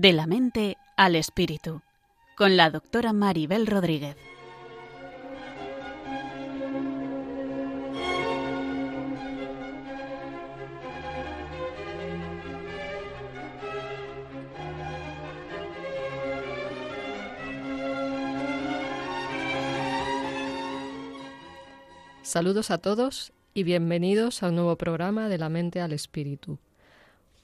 De la mente al espíritu, con la doctora Maribel Rodríguez. Saludos a todos y bienvenidos a un nuevo programa de la mente al espíritu.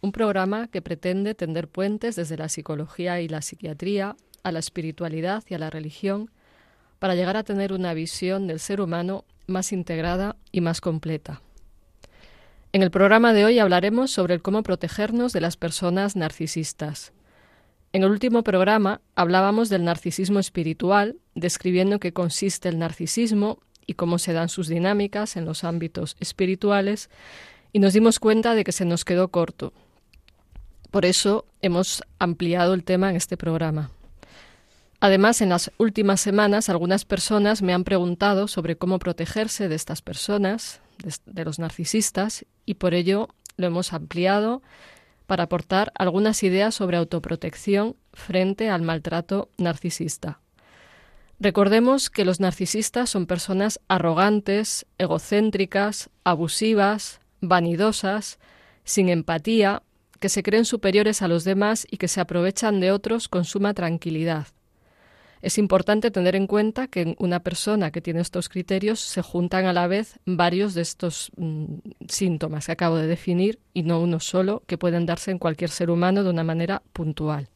Un programa que pretende tender puentes desde la psicología y la psiquiatría a la espiritualidad y a la religión para llegar a tener una visión del ser humano más integrada y más completa. En el programa de hoy hablaremos sobre cómo protegernos de las personas narcisistas. En el último programa hablábamos del narcisismo espiritual, describiendo qué consiste el narcisismo y cómo se dan sus dinámicas en los ámbitos espirituales, y nos dimos cuenta de que se nos quedó corto. Por eso hemos ampliado el tema en este programa. Además, en las últimas semanas algunas personas me han preguntado sobre cómo protegerse de estas personas, de, los narcisistas, y por ello lo hemos ampliado para aportar algunas ideas sobre autoprotección frente al maltrato narcisista. Recordemos que los narcisistas son personas arrogantes, egocéntricas, abusivas, vanidosas, sin empatía, que se creen superiores a los demás y que se aprovechan de otros con suma tranquilidad. Es importante tener en cuenta que en una persona que tiene estos criterios se juntan a la vez varios de estos mm, síntomas que acabo de definir y no uno solo que pueden darse en cualquier ser humano de una manera puntual.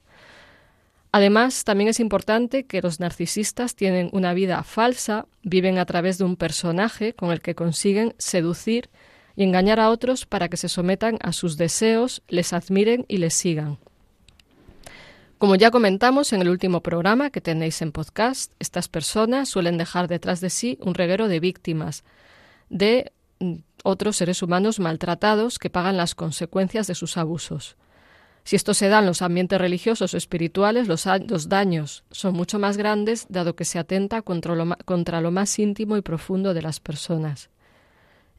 Además, también es importante que los narcisistas tienen una vida falsa, viven a través de un personaje con el que consiguen seducir y engañar a otros para que se sometan a sus deseos, les admiren y les sigan. Como ya comentamos en el último programa que tenéis en podcast, estas personas suelen dejar detrás de sí un reguero de víctimas, de mm, otros seres humanos maltratados que pagan las consecuencias de sus abusos. Si esto se da en los ambientes religiosos o espirituales, los, daños son mucho más grandes, dado que se atenta contra lo, contra lo más íntimo y profundo de las personas.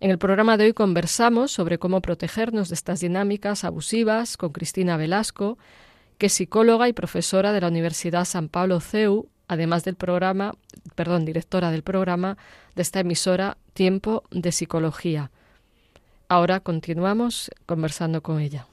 En el programa de hoy conversamos sobre cómo protegernos de estas dinámicas abusivas con Cristina Velasco, que es psicóloga y profesora de la Universidad San Pablo CEU, además del programa, perdón, directora del programa de esta emisora Tiempo de Psicología. Ahora continuamos conversando con ella.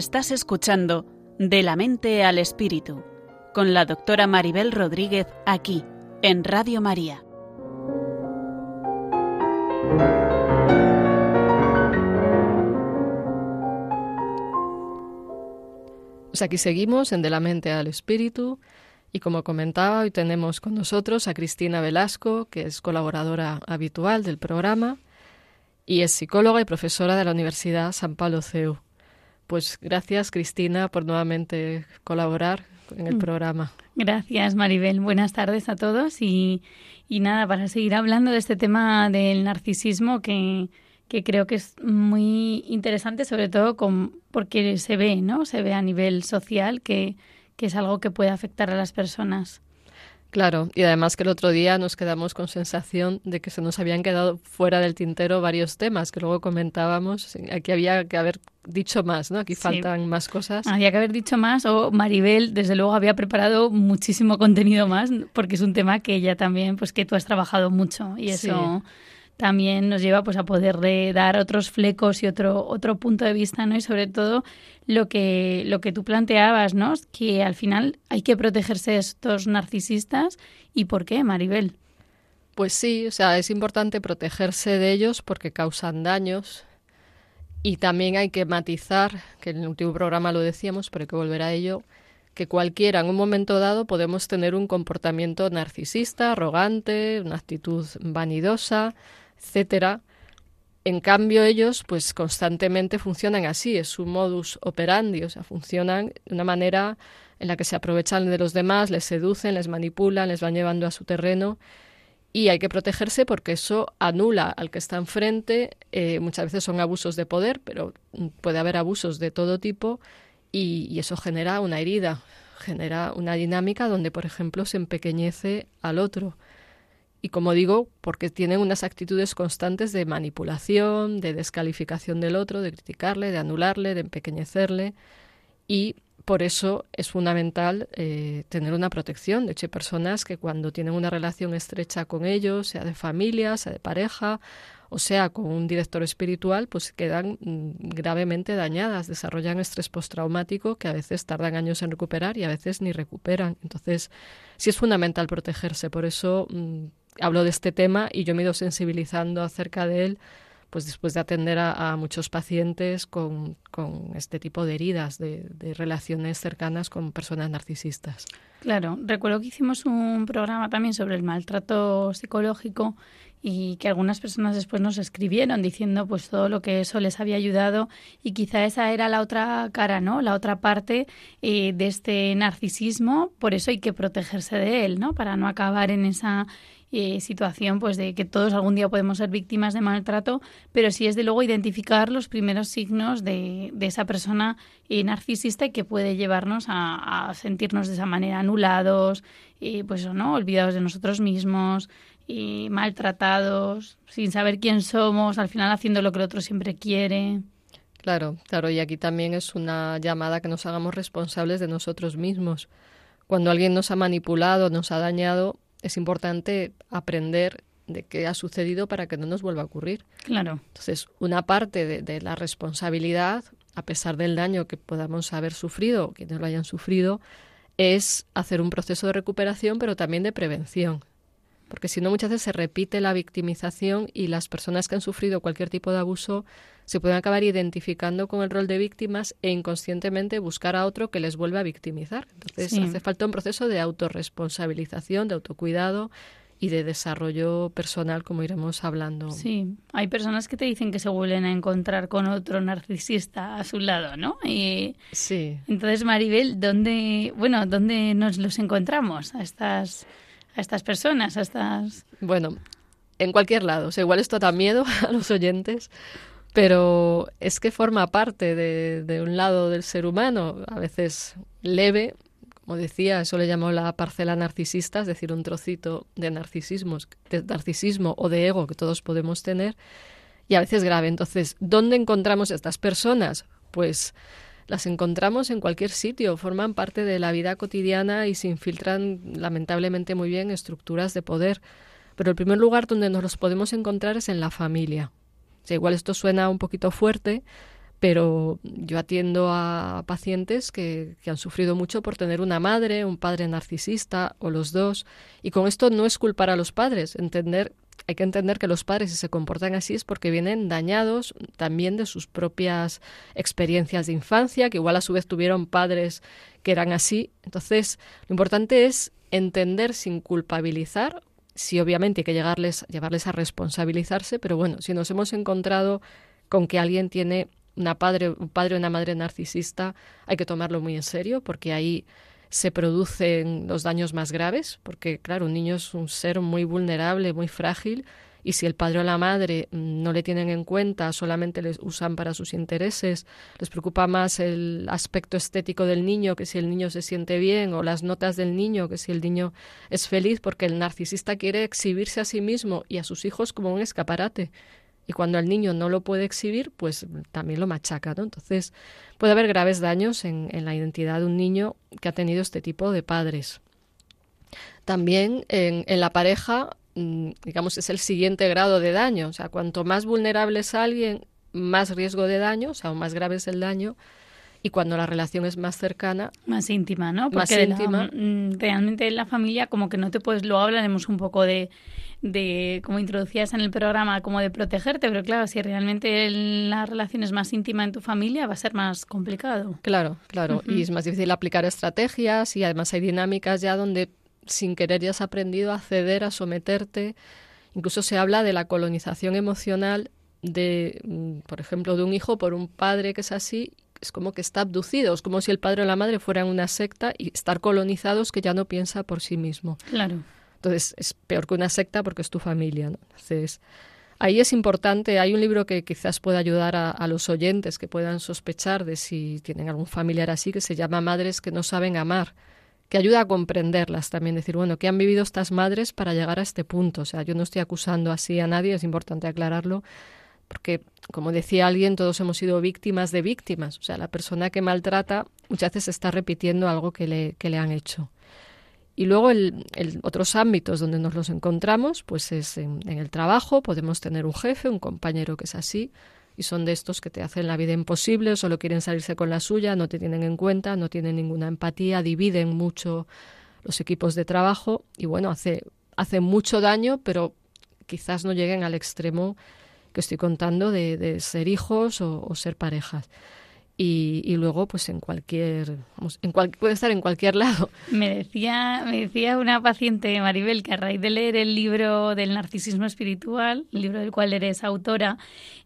Estás escuchando De la mente al espíritu con la doctora Maribel Rodríguez aquí en Radio María. Pues aquí seguimos en De la mente al espíritu y como comentaba, hoy tenemos con nosotros a Cristina Velasco, que es colaboradora habitual del programa y es psicóloga y profesora de la Universidad San Pablo CEU. Pues gracias, Cristina, por nuevamente colaborar en el mm. programa. Gracias, Maribel. Buenas tardes a todos y, nada, para seguir hablando de este tema del narcisismo que, creo que es muy interesante, sobre todo con, porque se ve, ¿no? Se ve a nivel social que, que es algo que puede afectar a las personas. Claro, y además que el otro día nos quedamos con sensación de que se nos habían quedado fuera del tintero varios temas que luego comentábamos. Aquí había que haber dicho más, ¿no? Aquí faltan más cosas. Había que haber dicho más o Maribel, desde luego, había preparado muchísimo contenido más porque es un tema que ella también, pues que tú has trabajado mucho y eso también nos lleva pues a poder dar otros flecos y otro otro punto de vista, ¿no? Y sobre todo lo que lo que tú planteabas, ¿no? Que al final hay que protegerse de estos narcisistas y ¿por qué, Maribel? Pues sí, o sea, es importante protegerse de ellos porque causan daños y también hay que matizar, que en el último programa lo decíamos, pero hay que volver a ello, que cualquiera en un momento dado podemos tener un comportamiento narcisista, arrogante, una actitud vanidosa, etcétera. En cambio, ellos, pues constantemente funcionan así, es su modus operandi, o sea, funcionan de una manera en la que se aprovechan de los demás, les seducen, les manipulan, les van llevando a su terreno y hay que protegerse porque eso anula al que está enfrente. Eh, muchas veces son abusos de poder, pero puede haber abusos de todo tipo y, y, eso genera una herida, genera una dinámica donde, por ejemplo, se empequeñece al otro. Y como digo, porque tienen unas actitudes constantes de manipulación, de descalificación del otro, de criticarle, de anularle, de empequeñecerle. Y por eso es fundamental eh, tener una protección. De hecho, hay personas que cuando tienen una relación estrecha con ellos, sea de familia, sea de pareja, o sea con un director espiritual, pues quedan mm, gravemente dañadas, desarrollan estrés postraumático que a veces tardan años en recuperar y a veces ni recuperan. Entonces, sí es fundamental protegerse. Por eso mm, hablo de este tema y yo me he ido sensibilizando acerca de él pues después de atender a, muchos pacientes con, este tipo de heridas, de, relaciones cercanas con personas narcisistas. Claro, recuerdo que hicimos un programa también sobre el maltrato psicológico y que algunas personas después nos escribieron diciendo pues todo lo que eso les había ayudado y quizá esa era la otra cara, ¿no? La otra parte eh, de este narcisismo, por eso hay que protegerse de él, ¿no? Para no acabar en esa eh, situación pues de que todos algún día podemos ser víctimas de maltrato, pero sí es de luego identificar los primeros signos de, de esa persona eh, narcisista que puede llevarnos a, a, sentirnos de esa manera anulados, eh, pues no, olvidados de nosotros mismos, y maltratados, sin saber quién somos, al final haciendo lo que el otro siempre quiere. Claro, claro, y aquí también es una llamada que nos hagamos responsables de nosotros mismos. Cuando alguien nos ha manipulado, nos ha dañado, es importante aprender de qué ha sucedido para que no nos vuelva a ocurrir. Claro. Entonces, una parte de, de la responsabilidad, a pesar del daño que podamos haber sufrido o quienes lo hayan sufrido, es hacer un proceso de recuperación, pero también de prevención porque si no muchas veces se repite la victimización y las personas que han sufrido cualquier tipo de abuso se pueden acabar identificando con el rol de víctimas e inconscientemente buscar a otro que les vuelva a victimizar. Entonces hace falta un proceso de autorresponsabilización, de autocuidado y de desarrollo personal, como iremos hablando. Sí, hay personas que te dicen que se vuelven a encontrar con otro narcisista a su lado, ¿no? Y sí. Entonces, Maribel, ¿dónde, bueno, dónde nos los encontramos a estas a estas personas, a estas... Bueno, en cualquier lado. O sea, igual esto da miedo a los oyentes, pero es que forma parte de, de, un lado del ser humano, a veces leve, como decía, eso le llamó la parcela narcisista, es decir, un trocito de de narcisismo o de ego que todos podemos tener, y a veces grave. Entonces, ¿dónde encontramos a estas personas? Pues las encontramos en cualquier sitio, forman parte de la vida cotidiana y se infiltran lamentablemente muy bien estructuras de poder. Pero el primer lugar donde nos los podemos encontrar es en la familia. igual esto suena un poquito fuerte, pero yo atiendo a pacientes que, que, han sufrido mucho por tener una madre, un padre narcisista o los dos. Y con esto no es culpar a los padres, entender hay que entender que los padres si se comportan así es porque vienen dañados también de sus propias experiencias de infancia, que igual a su vez tuvieron padres que eran así. Entonces, lo importante es entender sin culpabilizar, sí obviamente hay que llegarles, llevarles a responsabilizarse, pero bueno, si nos hemos encontrado con que alguien tiene una padre, un padre o una madre narcisista, hay que tomarlo muy en serio porque ahí se producen los daños más graves, porque claro, un niño es un ser muy vulnerable, muy frágil, y si el padre o la madre no le tienen en cuenta, solamente les usan para sus intereses, les preocupa más el aspecto estético del niño que si el niño se siente bien, o las notas del niño que si el niño es feliz, porque el narcisista quiere exhibirse a sí mismo y a sus hijos como un escaparate y cuando el niño no lo puede exhibir, pues también lo machaca, ¿no? Entonces puede haber graves daños en, en la identidad de un niño que ha tenido este tipo de padres. También en, en, la pareja mm, digamos, es el siguiente grado de daño. O sea, cuanto más vulnerable es alguien, más riesgo de daño, o sea, más grave es el daño, y cuando la relación es más cercana. Más íntima, ¿no? Porque más íntima. Mm, realmente en la familia, como que no te puedes. Luego hablaremos un poco de, de, como introducías en el programa, como de protegerte, pero claro, si realmente la relación es más íntima en tu familia, va a ser más complicado. Claro, claro. Y es más difícil aplicar estrategias y además hay dinámicas ya donde sin querer ya has aprendido a ceder, a someterte. Incluso se habla de la colonización emocional de, mm, por ejemplo, de un hijo por un padre que es así, es como que está abducido, es como si el padre o la madre fueran una secta y estar colonizados que ya no piensa por sí mismo. Claro. Entonces es peor que una secta porque es tu familia. Entonces ahí es importante, hay un libro que quizás pueda ayudar a, a, los oyentes que puedan sospechar de si tienen algún familiar así, que se llama Madres que no saben amar que ayuda a comprenderlas también, decir, bueno, ¿qué han vivido estas madres para llegar a este punto? O sea, yo no estoy acusando así a nadie, es importante aclararlo, porque, como decía alguien, todos hemos sido víctimas de víctimas. O sea, la persona que maltrata muchas veces está repitiendo algo que le, que le han hecho. Y luego el, otros ámbitos donde nos los encontramos, pues es en, en, el trabajo, podemos tener un jefe, un compañero que es así, y son de estos que te hacen la vida imposible, solo quieren salirse con la suya, no te tienen en cuenta, no tienen ninguna empatía, dividen mucho los equipos de trabajo y bueno, hace, hace mucho daño, pero quizás no lleguen al extremo que estoy contando de, de ser hijos o, ser parejas. Y, y, luego pues en cualquier en puede estar en cualquier lado. Me decía me decía una paciente Maribel que a raíz de leer el libro del narcisismo espiritual el libro del cual eres autora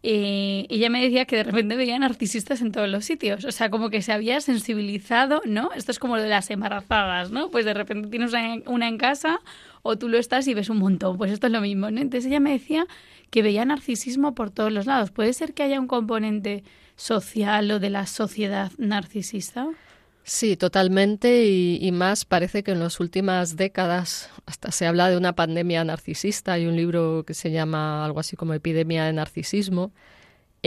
eh, ella me decía que de repente veía narcisistas en todos los sitios. O sea como que se había sensibilizado no esto es como lo de las embarazadas no pues de repente tienes una, una en casa o tú lo estás y ves un montón pues esto es lo mismo ¿no? entonces ella me decía que veía narcisismo por todos los lados puede ser que haya un componente social o de la sociedad narcisista? Sí, totalmente y, y, más parece que en las últimas décadas hasta se habla de una pandemia narcisista. Hay un libro que se llama algo así como Epidemia de Narcisismo.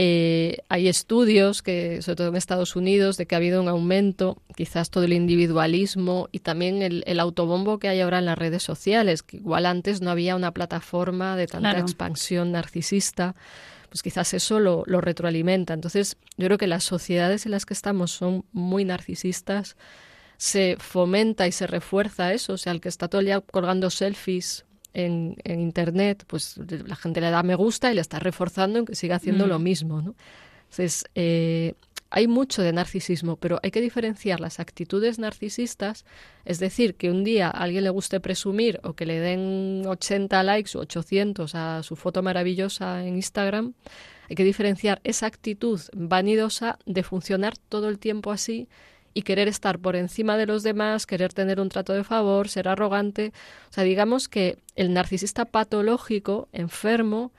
Eh, hay estudios, que, sobre todo en Estados Unidos, de que ha habido un aumento, quizás todo el individualismo y también el, el autobombo que hay ahora en las redes sociales, que igual antes no había una plataforma de tanta claro. expansión narcisista pues quizás eso lo, lo, retroalimenta. Entonces, yo creo que las sociedades en las que estamos son muy narcisistas, se fomenta y se refuerza eso, o sea, el que está todo el día colgando selfies en, en Internet, pues la gente le da me gusta y le está reforzando en que siga haciendo mm. lo mismo, ¿no? Entonces, eh, hay mucho de narcisismo, pero hay que diferenciar las actitudes narcisistas, es decir, que un día a alguien le guste presumir o que le den 80 likes o 800 a su foto maravillosa en Instagram, hay que diferenciar esa actitud vanidosa de funcionar todo el tiempo así y querer estar por encima de los demás, querer tener un trato de favor, ser arrogante. O sea, digamos que el narcisista patológico, enfermo,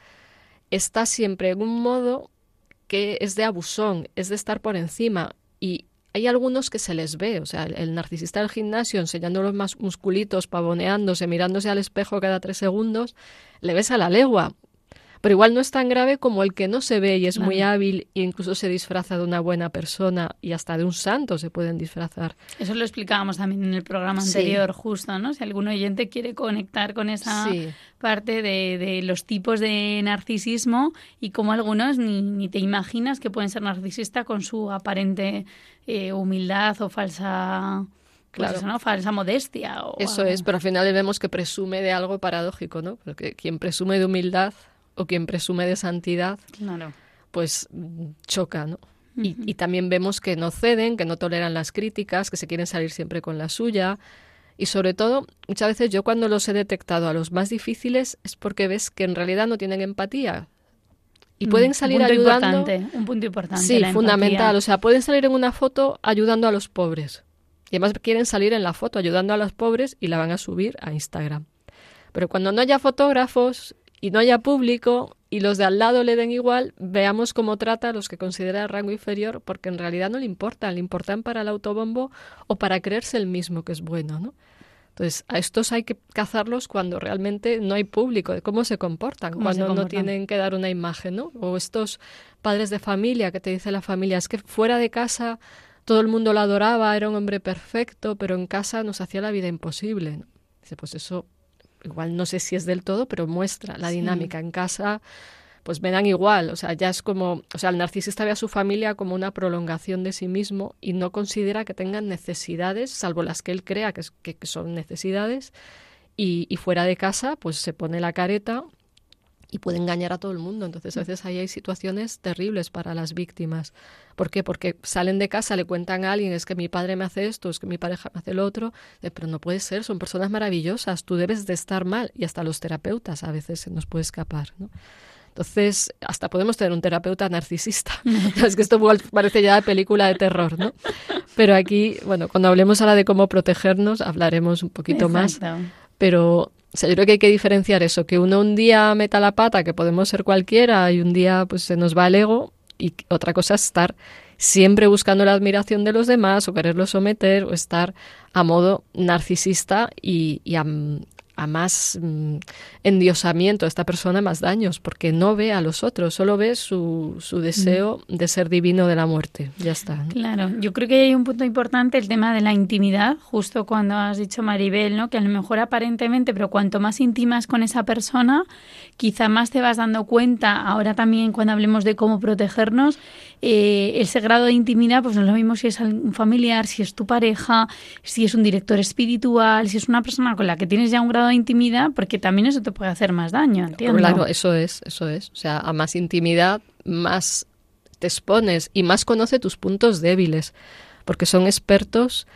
está siempre en un modo que es de abusón, es de estar por encima. Y hay algunos que se les ve, o sea, el, narcisista del gimnasio enseñando los más musculitos, pavoneándose, mirándose al espejo cada tres segundos, le ves a la legua pero igual no es tan grave como el que no se ve y es muy hábil e incluso se disfraza de una buena persona y hasta de un santo se pueden disfrazar. Eso lo explicábamos también en el programa anterior, sí. justo, ¿no? Si algún oyente quiere conectar con esa sí. parte de, de, los tipos de narcisismo y cómo algunos ni, ni, te imaginas que pueden ser narcisistas con su aparente eh, humildad o falsa... Pues claro. eso, ¿no? Falsa modestia. O eso algo. es, pero al final vemos que presume de algo paradójico, ¿no? Porque quien presume de humildad o quien presume de santidad, claro. pues choca, ¿no? Uh -huh. y, y, también vemos que no ceden, que no toleran las críticas, que se quieren salir siempre con la suya. Y sobre todo, muchas veces yo cuando los he detectado a los más difíciles es porque ves que en realidad no tienen empatía. Y mm, pueden salir un ayudando. Importante, un punto importante. Sí, fundamental. O sea, pueden salir en una foto ayudando a los pobres. Y además quieren salir en la foto ayudando a los pobres y la van a subir a Instagram. Pero cuando no haya fotógrafos y no haya público y los de al lado le den igual, veamos cómo trata a los que considera rango inferior, porque en realidad no le importan, le importan para el autobombo o para creerse el mismo que es bueno, ¿no? Entonces, a estos hay que cazarlos cuando realmente no hay público, de cómo se comportan, ¿Cómo cuando se comportan? no tienen que dar una imagen, ¿no? O estos padres de familia que te dice la familia, es que fuera de casa todo el mundo lo adoraba, era un hombre perfecto, pero en casa nos hacía la vida imposible. ¿no? Dice, pues eso igual no sé si es del todo, pero muestra la dinámica en casa, pues me dan igual, o sea, ya es como, o sea, el narcisista ve a su familia como una prolongación de sí mismo y no considera que tengan necesidades, salvo las que él crea que, que, son necesidades, y, y, fuera de casa, pues se pone la careta y puede engañar a todo el mundo. Entonces, a veces ahí hay situaciones terribles para las víctimas. ¿Por qué? Porque salen de casa, le cuentan a alguien, es que mi padre me hace esto, es que mi pareja me hace lo otro, pero no puede ser, son personas maravillosas, tú debes de estar mal, y hasta los terapeutas a veces se nos puede escapar, ¿no? Entonces, hasta podemos tener un terapeuta narcisista. es que esto parece ya de película de terror, ¿no? Pero aquí, bueno, cuando hablemos ahora de cómo protegernos, hablaremos un poquito más. Pero yo creo que hay que diferenciar eso, que uno un día meta la pata, que podemos ser cualquiera, y un día pues se nos va el ego, y otra cosa es estar siempre buscando la admiración de los demás o quererlo someter o estar a modo narcisista y, y a, a más mm, endiosamiento a esta persona, más daños, porque no ve a los otros, solo ve su, su deseo de ser divino de la muerte. Ya está. Claro, yo creo que hay un punto importante, el tema de la intimidad, justo cuando has dicho Maribel, ¿no? que a lo mejor aparentemente, pero cuanto más intimas con esa persona, quizá más te vas dando cuenta, ahora también cuando hablemos de cómo protegernos, eh, ese grado de intimidad, pues no es lo mismo si es un familiar, si es tu pareja, si es un director espiritual, si es una persona con la que tienes ya un grado intimidad, porque también eso te puede hacer más daño, entiendo. Claro, eso es, eso es. O sea, a más intimidad, más te expones y más conoce tus puntos débiles, porque son expertos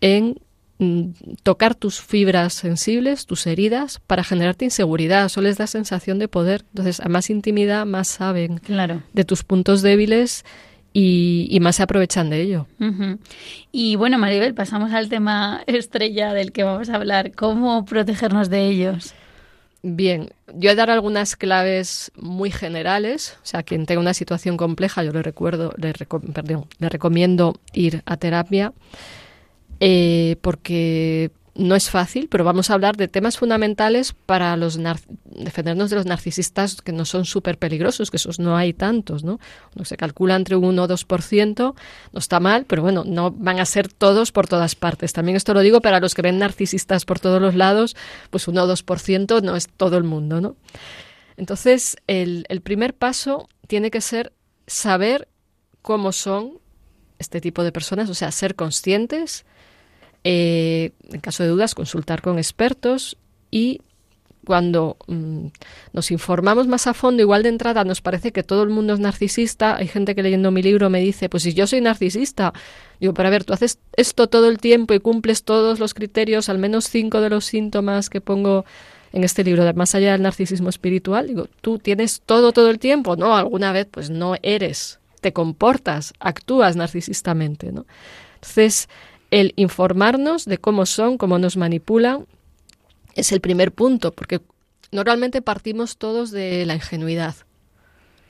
en mm, tocar tus fibras sensibles, tus heridas, para generarte inseguridad. Eso les da sensación de poder. Entonces, a más intimidad, más saben claro. de tus puntos débiles y, más se aprovechan de ello. Y bueno, Maribel, pasamos al tema estrella del que vamos a hablar, cómo protegernos de ellos. Bien, yo he dado algunas claves muy generales, o sea, quien tenga una situación compleja, yo le recuerdo, le, perdón, le recomiendo ir a terapia, eh, porque no es fácil, pero vamos a hablar de temas fundamentales para los defendernos de los narcisistas que no son súper peligrosos, que esos no hay tantos, ¿no? Se calcula entre un 1 o 2%, no está mal, pero bueno, no van a ser todos por todas partes. También esto lo digo para los que ven narcisistas por todos los lados, pues 1 o 2% no es todo el mundo, ¿no? Entonces, el, el primer paso tiene que ser saber cómo son este tipo de personas, o sea, ser conscientes, eh, en caso de dudas, consultar con expertos y cuando mm, nos informamos más a fondo, igual de entrada nos parece que todo el mundo es narcisista. Hay gente que leyendo mi libro me dice, pues si yo soy narcisista, digo, pero a ver, tú haces esto todo el tiempo y cumples todos los criterios, al menos cinco de los síntomas que pongo en este libro, de más allá del narcisismo espiritual. Digo, tú tienes todo todo el tiempo, no, alguna vez pues no eres, te comportas, actúas narcisistamente, ¿no? Entonces, el informarnos de cómo son, cómo nos manipulan, es el primer punto, porque normalmente partimos todos de la ingenuidad.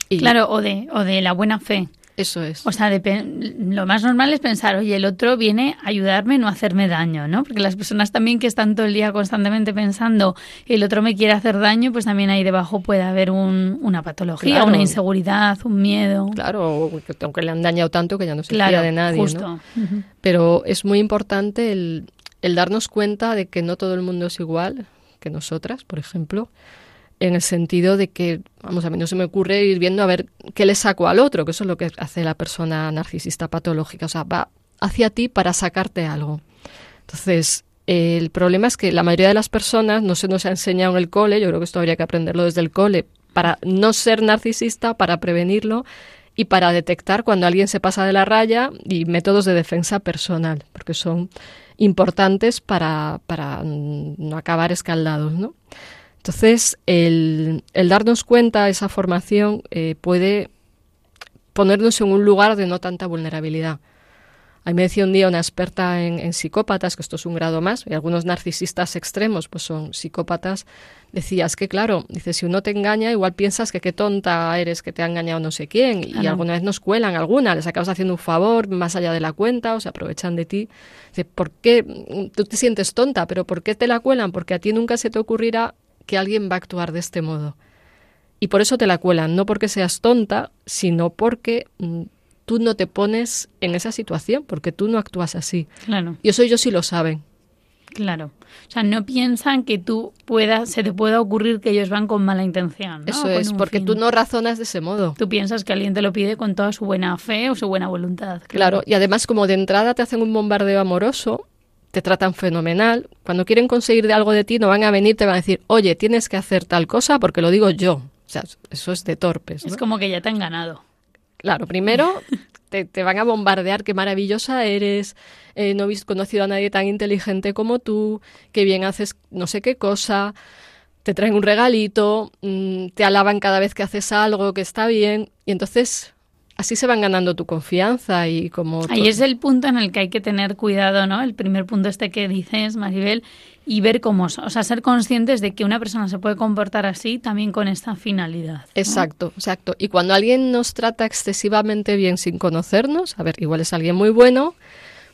claro, o de, o de la buena fe. Eso es. O sea, lo más normal es pensar, oye, el otro viene a ayudarme, no a hacerme daño, ¿no? Porque las personas también que están todo el día constantemente pensando, el otro me quiere hacer daño, pues también ahí debajo puede haber una patología, una inseguridad, un miedo. Claro, aunque le han dañado tanto que ya no se claro, de nadie. Justo. Pero es muy importante el, el darnos cuenta de que no todo el mundo es igual que nosotras, por ejemplo en el sentido de que, vamos, a mí no se me ocurre ir viendo a ver qué le saco al otro, que eso es lo que hace la persona narcisista patológica, o sea, va hacia ti para sacarte algo. Entonces, el problema es que la mayoría de las personas no se nos ha enseñado en el cole, yo creo que esto habría que aprenderlo desde el cole, para no ser narcisista, para prevenirlo y para detectar cuando alguien se pasa de la raya y métodos de defensa personal, porque son importantes para, para no acabar escaldados, ¿no? Entonces, el, darnos cuenta, esa formación eh, puede ponernos en un lugar de no tanta vulnerabilidad. Ahí me decía un día una experta en, psicópatas, que esto es un grado más, y algunos narcisistas extremos pues son psicópatas, decías que claro, dice, si uno te engaña, igual piensas que qué tonta eres, que te ha engañado no sé quién, y alguna vez nos cuelan alguna, les acabas haciendo un favor más allá de la cuenta, o se aprovechan de ti. Dice, ¿por qué? Tú te sientes tonta, pero ¿por qué te la cuelan? Porque a ti nunca se te ocurrirá que alguien va a actuar de este modo. Y por eso te la cuelan, no porque seas tonta, sino porque mm, tú no te pones en esa situación, porque tú no actúas así. Claro. Y eso ellos sí lo saben. Claro. O sea, no piensan que tú puedas, se te pueda ocurrir que ellos van con mala intención. Eso es, porque tú no razonas de ese modo. Tú piensas que alguien te lo pide con toda su buena fe o su buena voluntad. Claro, y además como de entrada te hacen un bombardeo amoroso, te tratan fenomenal. Cuando quieren conseguir de algo de ti, no van a venir, te van a decir, oye, tienes que hacer tal cosa porque lo digo yo. O sea, eso es de torpes. Es como que ya te han ganado. Claro, primero te, te, van a bombardear, qué maravillosa eres, eh, no he conocido a nadie tan inteligente como tú, qué bien haces no sé qué cosa, te traen un regalito, mmm, te alaban cada vez que haces algo que está bien, y entonces así se van ganando tu confianza y como... Ahí es el punto en el que hay que tener cuidado, ¿no? El primer punto este que dices, Maribel, y ver cómo, o sea, ser conscientes de que una persona se puede comportar así también con esta finalidad. ¿no? Exacto, exacto. Y cuando alguien nos trata excesivamente bien sin conocernos, a ver, igual es alguien muy bueno,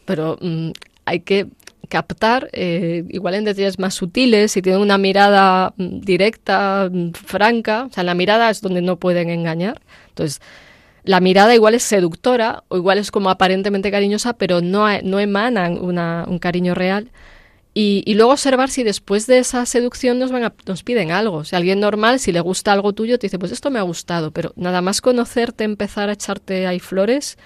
pero mmm, hay que captar, eh, igual en detalles más sutiles, si tienen una mirada mm, directa, mm, franca, o sea, la mirada es donde no pueden engañar. Entonces, la mirada igual es seductora o igual es como aparentemente cariñosa, pero no, no emanan una, un cariño real. Y, luego observar si después de esa seducción nos, van a, nos piden algo. Si alguien normal, si le gusta algo tuyo, te dice, pues esto me ha gustado, pero nada más conocerte, empezar a echarte ahí flores,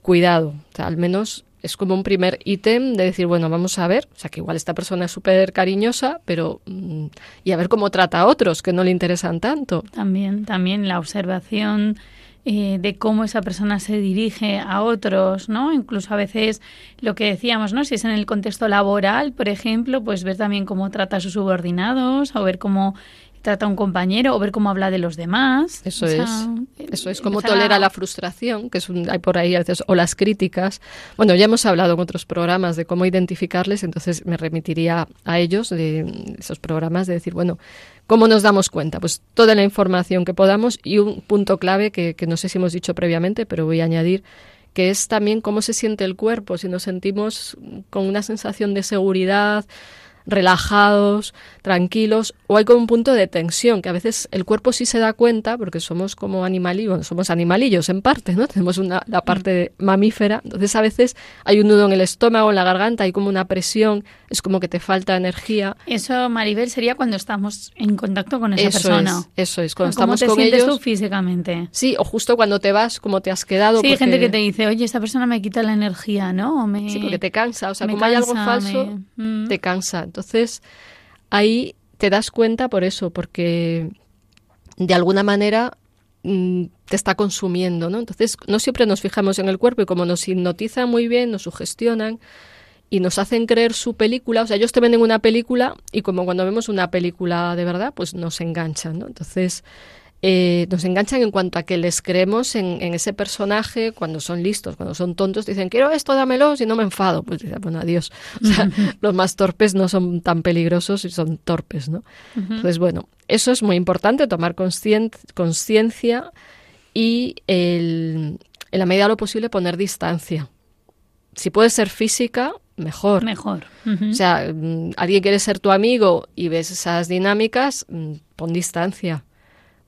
cuidado. O sea, al menos es como un primer ítem de decir, bueno, vamos a ver, o sea, que igual esta persona es súper cariñosa, pero... Mm, y a ver cómo trata a otros que no le interesan tanto. También, también la observación eh, de cómo esa persona se dirige a otros, ¿no? Incluso a veces lo que decíamos, ¿no? Si es en el contexto laboral, por ejemplo, pues ver también cómo trata a sus subordinados o ver cómo trata a un compañero o ver cómo habla de los demás. Eso o sea, es. Eso es cómo tolera a... la frustración, que es un, hay por ahí a veces, o las críticas. Bueno, ya hemos hablado en otros programas de cómo identificarles, entonces me remitiría a ellos, de esos programas, de decir, bueno, ¿Cómo nos damos cuenta? Pues toda la información que podamos y un punto clave que, que no sé si hemos dicho previamente, pero voy a añadir, que es también cómo se siente el cuerpo, si nos sentimos con una sensación de seguridad, relajados, tranquilos, o hay como un punto de tensión, que a veces el cuerpo sí se da cuenta, porque somos como animalillos, somos animalillos en parte, ¿no? Tenemos una, la parte mamífera, entonces a veces hay un nudo en el estómago, en la garganta, hay como una presión, es como que te falta energía. Eso, Maribel, sería cuando estamos en contacto con esa eso persona. Es, eso es, cuando ¿Cómo estamos te con sientes ellos. tú físicamente? Sí, o justo cuando te vas, como te has quedado. Sí, hay porque... gente que te dice, oye, esta persona me quita la energía, ¿no? O me... Sí, porque te cansa, o sea, me como hay algo cansa, falso, me- Mm. te cansa. Entonces, ahí te das cuenta por eso, porque de alguna manera mm, te está consumiendo, ¿no? Entonces, no siempre nos fijamos en el cuerpo y como nos hipnotizan muy bien, nos sugestionan y nos hacen creer su película, o sea, ellos te venden una película y como cuando vemos una película de verdad, pues nos enganchan, ¿no? Entonces, eh, nos enganchan en cuanto a que les creemos en, en, ese personaje cuando son listos, cuando son tontos, dicen, quiero esto, dámelo, si no me enfado. Pues dicen, bueno, adiós. O sea, los más torpes no son tan peligrosos y son torpes, ¿no? Uh -huh. Entonces, bueno, eso es muy importante, tomar conciencia y el, en la medida de lo posible poner distancia. Si puede ser física, mejor. Mejor. Uh -huh. O sea, alguien quiere ser tu amigo y ves esas dinámicas, pon distancia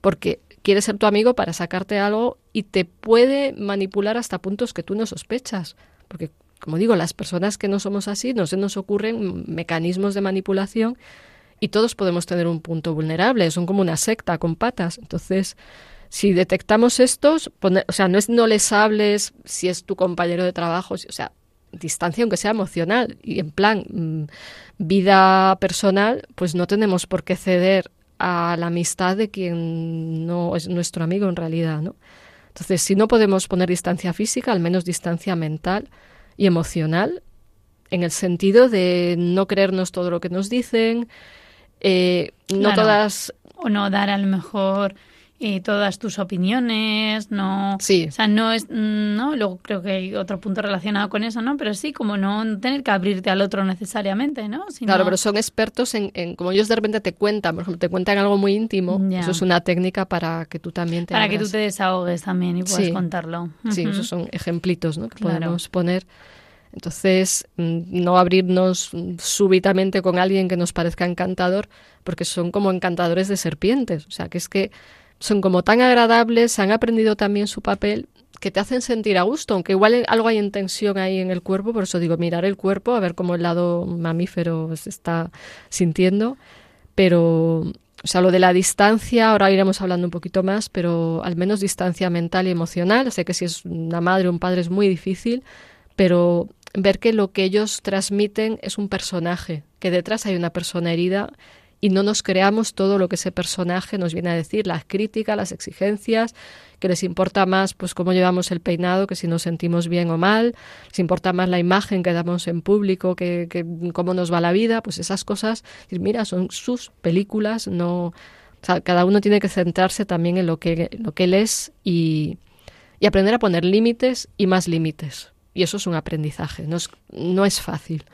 porque quiere ser tu amigo para sacarte algo y te puede manipular hasta puntos que tú no sospechas. Porque, como digo, las personas que no somos así, no se nos ocurren mecanismos de manipulación y todos podemos tener un punto vulnerable. Son como una secta con patas. Entonces, si detectamos estos, o sea, no es no les hables si es tu compañero de trabajo, o sea, distancia aunque sea emocional y en plan mmm, vida personal, pues no tenemos por qué ceder a la amistad de quien no es nuestro amigo en realidad, ¿no? Entonces, si no podemos poner distancia física, al menos distancia mental y emocional, en el sentido de no creernos todo lo que nos dicen, eh, no claro. todas... O no dar a lo mejor eh, todas tus opiniones, no, sí. o sea, no es, no, luego creo que hay otro punto relacionado con eso, ¿no? Pero sí, como no tener que abrirte al otro necesariamente, ¿no? Claro, pero son expertos en, en, como ellos de repente te cuentan, por ejemplo, te cuentan algo muy íntimo, eso es una técnica para que tú también te Para abras. que tú te desahogues también y puedas sí. contarlo. Sí, uh -huh. esos son ejemplitos, ¿no? Que claro. podemos poner. Entonces, mm, no abrirnos súbitamente con alguien que nos parezca encantador, porque son como encantadores de serpientes. O sea, que es que son como tan agradables, han aprendido también su papel que te hacen sentir a gusto, aunque igual algo hay en tensión ahí en el cuerpo, por eso digo, mirar el cuerpo, a ver cómo el lado mamífero se está sintiendo, pero, o sea, lo de la distancia, ahora iremos hablando un poquito más, pero al menos distancia mental y emocional, sé que si es una madre o un padre es muy difícil, pero ver que lo que ellos transmiten es un personaje, que detrás hay una persona herida y no nos creamos todo lo que ese personaje nos viene a decir, las críticas, las exigencias, que les importa más pues cómo llevamos el peinado que si nos sentimos bien o mal, les importa más la imagen que damos en público que, que cómo nos va la vida, pues esas cosas, mira, son sus películas, no cada uno tiene que centrarse también en lo que, lo que él es y, y aprender a poner límites y más límites. Y eso es un aprendizaje, no es, no es fácil.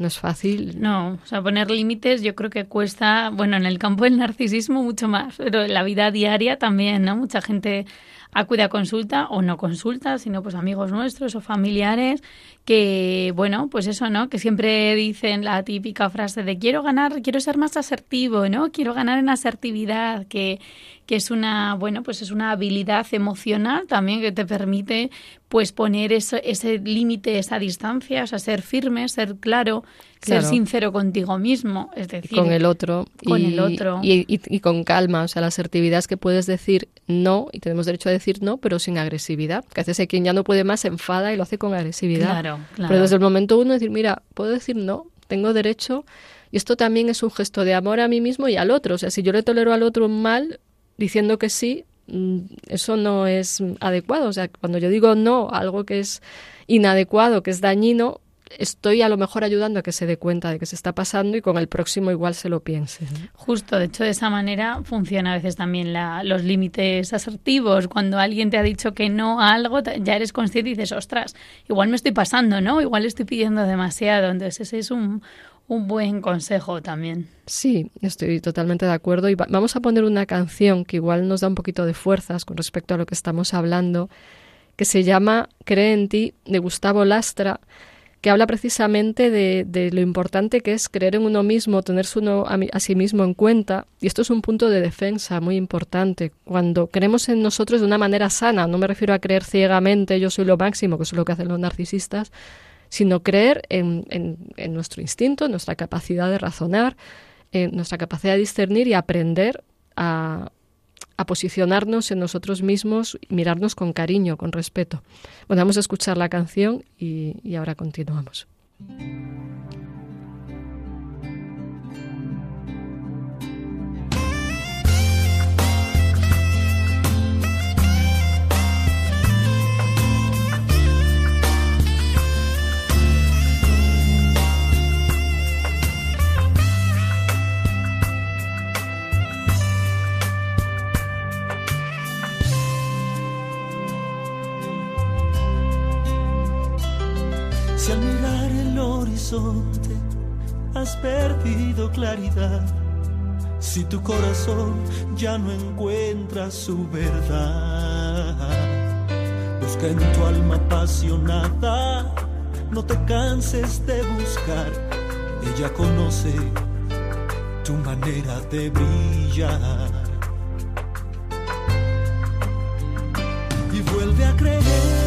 No es fácil. No, o sea, poner límites yo creo que cuesta, bueno, en el campo del narcisismo mucho más, pero en la vida diaria también, ¿no? Mucha gente acude a consulta o no consulta, sino pues amigos nuestros o familiares que, bueno, pues eso, ¿no? Que siempre dicen la típica frase de quiero ganar, quiero ser más asertivo, ¿no? Quiero ganar en asertividad, que, que es una, bueno, pues es una habilidad emocional también que te permite pues poner eso, ese límite, esa distancia, o sea, ser firme, ser claro, ser sincero contigo mismo, es decir, con el otro, con el otro. Y, y, con calma, o sea, la asertividad es que puedes decir no, y tenemos derecho a decir no, pero sin agresividad, que a veces hay quien ya no puede más, se enfada y lo hace con agresividad. Claro, claro. Pero desde el momento uno decir, mira, puedo decir no, tengo derecho, y esto también es un gesto de amor a mí mismo y al otro, o sea, si yo le tolero al otro un mal, diciendo que sí, eso no es adecuado. O sea, cuando yo digo no a algo que es inadecuado, que es dañino, estoy a lo mejor ayudando a que se dé cuenta de que se está pasando y con el próximo igual se lo piense. Justo, de hecho, de esa manera funciona a veces también la, los límites asertivos. Cuando alguien te ha dicho que no a algo, ya eres consciente y dices, ostras, igual me estoy pasando, ¿no? Igual estoy pidiendo demasiado. Entonces, ese es un, un buen consejo también. Sí, estoy totalmente de acuerdo. Y vamos a poner una canción que igual nos da un poquito de fuerzas con respecto a lo que estamos hablando, que se llama Cree en ti, de Gustavo Lastra, que habla precisamente de, lo importante que es creer en uno mismo, tenerse uno a, a, sí mismo en cuenta. Y esto es un punto de defensa muy importante. Cuando creemos en nosotros de una manera sana, no me refiero a creer ciegamente, yo soy lo máximo, que es lo que hacen los narcisistas, sino creer en, en, nuestro instinto, en nuestra capacidad de razonar, en nuestra capacidad de discernir y aprender a, a posicionarnos en nosotros mismos, mirarnos con cariño, con respeto. Bueno, vamos a escuchar la canción y, y ahora continuamos. Has perdido claridad. Si tu corazón ya no encuentra su verdad, busca en tu alma apasionada, no te canses de buscar. Ella conoce tu manera de brillar. Y vuelve a creer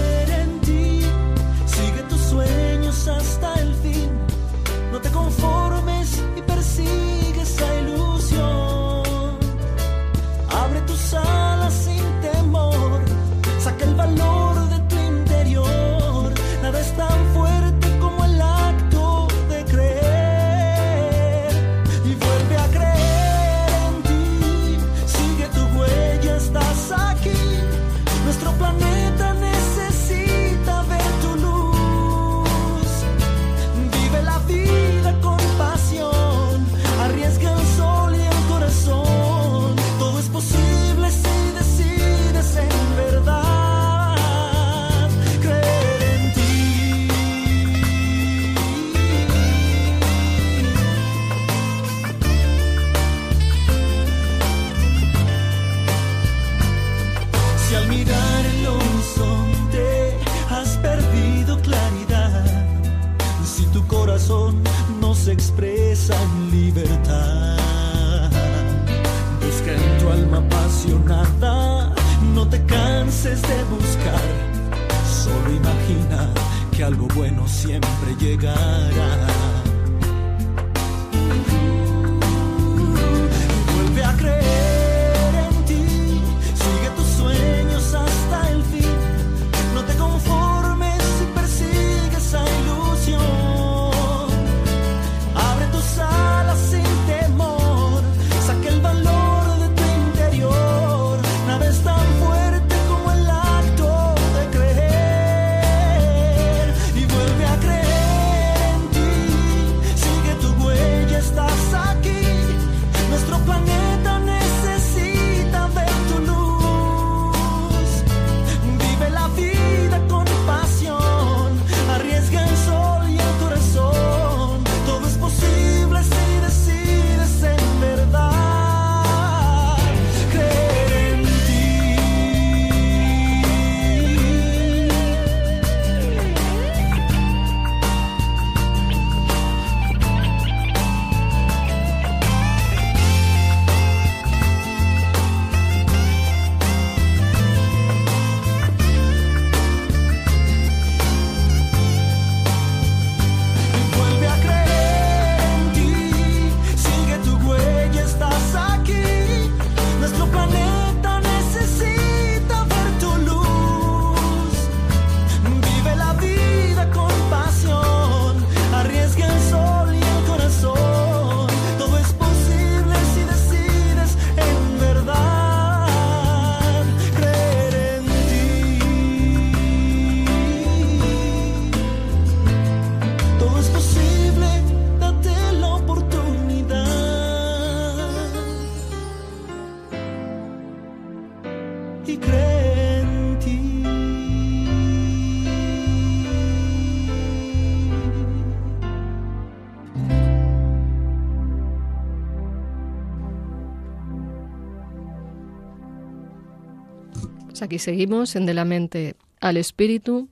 aquí seguimos en De la mente al espíritu.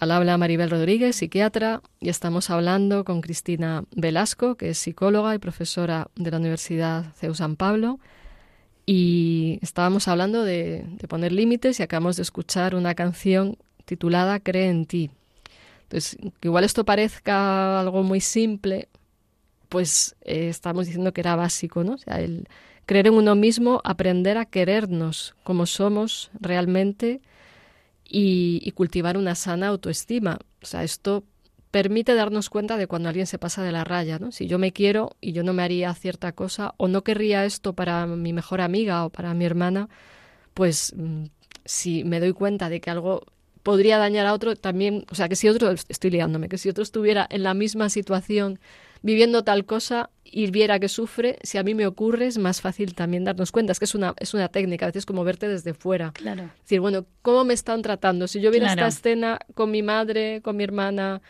Al habla Maribel Rodríguez, psiquiatra, y estamos hablando con Cristina Velasco, que es psicóloga y profesora de la Universidad CEU San Pablo. Y estábamos hablando de, poner límites y acabamos de escuchar una canción titulada Cree en ti. Entonces, igual esto parezca algo muy simple, pues eh, estamos diciendo que era básico, ¿no? O sea, el creer en uno mismo, aprender a querernos como somos realmente y, cultivar una sana autoestima. O sea, esto permite darnos cuenta de cuando alguien se pasa de la raya, ¿no? Si yo me quiero y yo no me haría cierta cosa o no querría esto para mi mejor amiga o para mi hermana, pues mm, si me doy cuenta de que algo podría dañar a otro, también, o sea, que si otro, estoy liándome, que si otro estuviera en la misma situación viviendo tal cosa y viera que sufre, si a mí me ocurre es más fácil también darnos cuenta. Es que es una, es una técnica, a veces como verte desde fuera. Claro. Es decir, bueno, ¿cómo me están tratando? Si yo viera Claro. esta escena con mi madre, con mi hermana,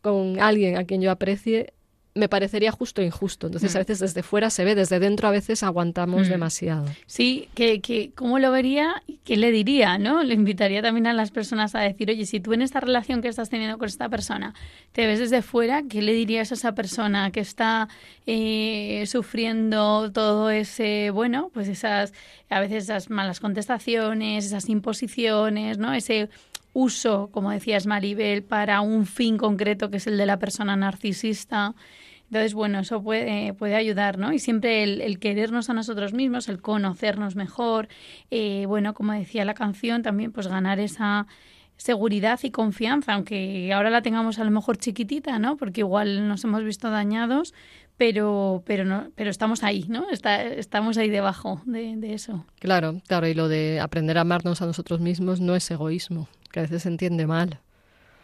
con alguien a quien yo aprecie, me parecería justo e injusto. Entonces, a veces desde fuera se ve, desde dentro a veces aguantamos Mm. demasiado. Sí, que, que cómo lo vería qué le diría, ¿no? Le invitaría también a las personas a decir, oye, si tú en esta relación que estás teniendo con esta persona te ves desde fuera, ¿qué le dirías a esa persona que está eh, sufriendo todo ese, bueno, pues esas, a veces esas malas contestaciones, esas imposiciones, ¿no? Ese uso, como decías Maribel, para un fin concreto que es el de la persona narcisista. Entonces, bueno, eso puede, puede ayudar, ¿no? Y siempre el, el querernos a nosotros mismos, el conocernos mejor, eh, bueno, como decía la canción, también pues ganar esa seguridad y confianza, aunque ahora la tengamos a lo mejor chiquitita, ¿no? Porque igual nos hemos visto dañados, pero, pero, no, pero estamos ahí, ¿no? Estamos ahí debajo de, de eso. Claro, claro, y lo de aprender a amarnos a nosotros mismos no es egoísmo, que a veces se entiende mal.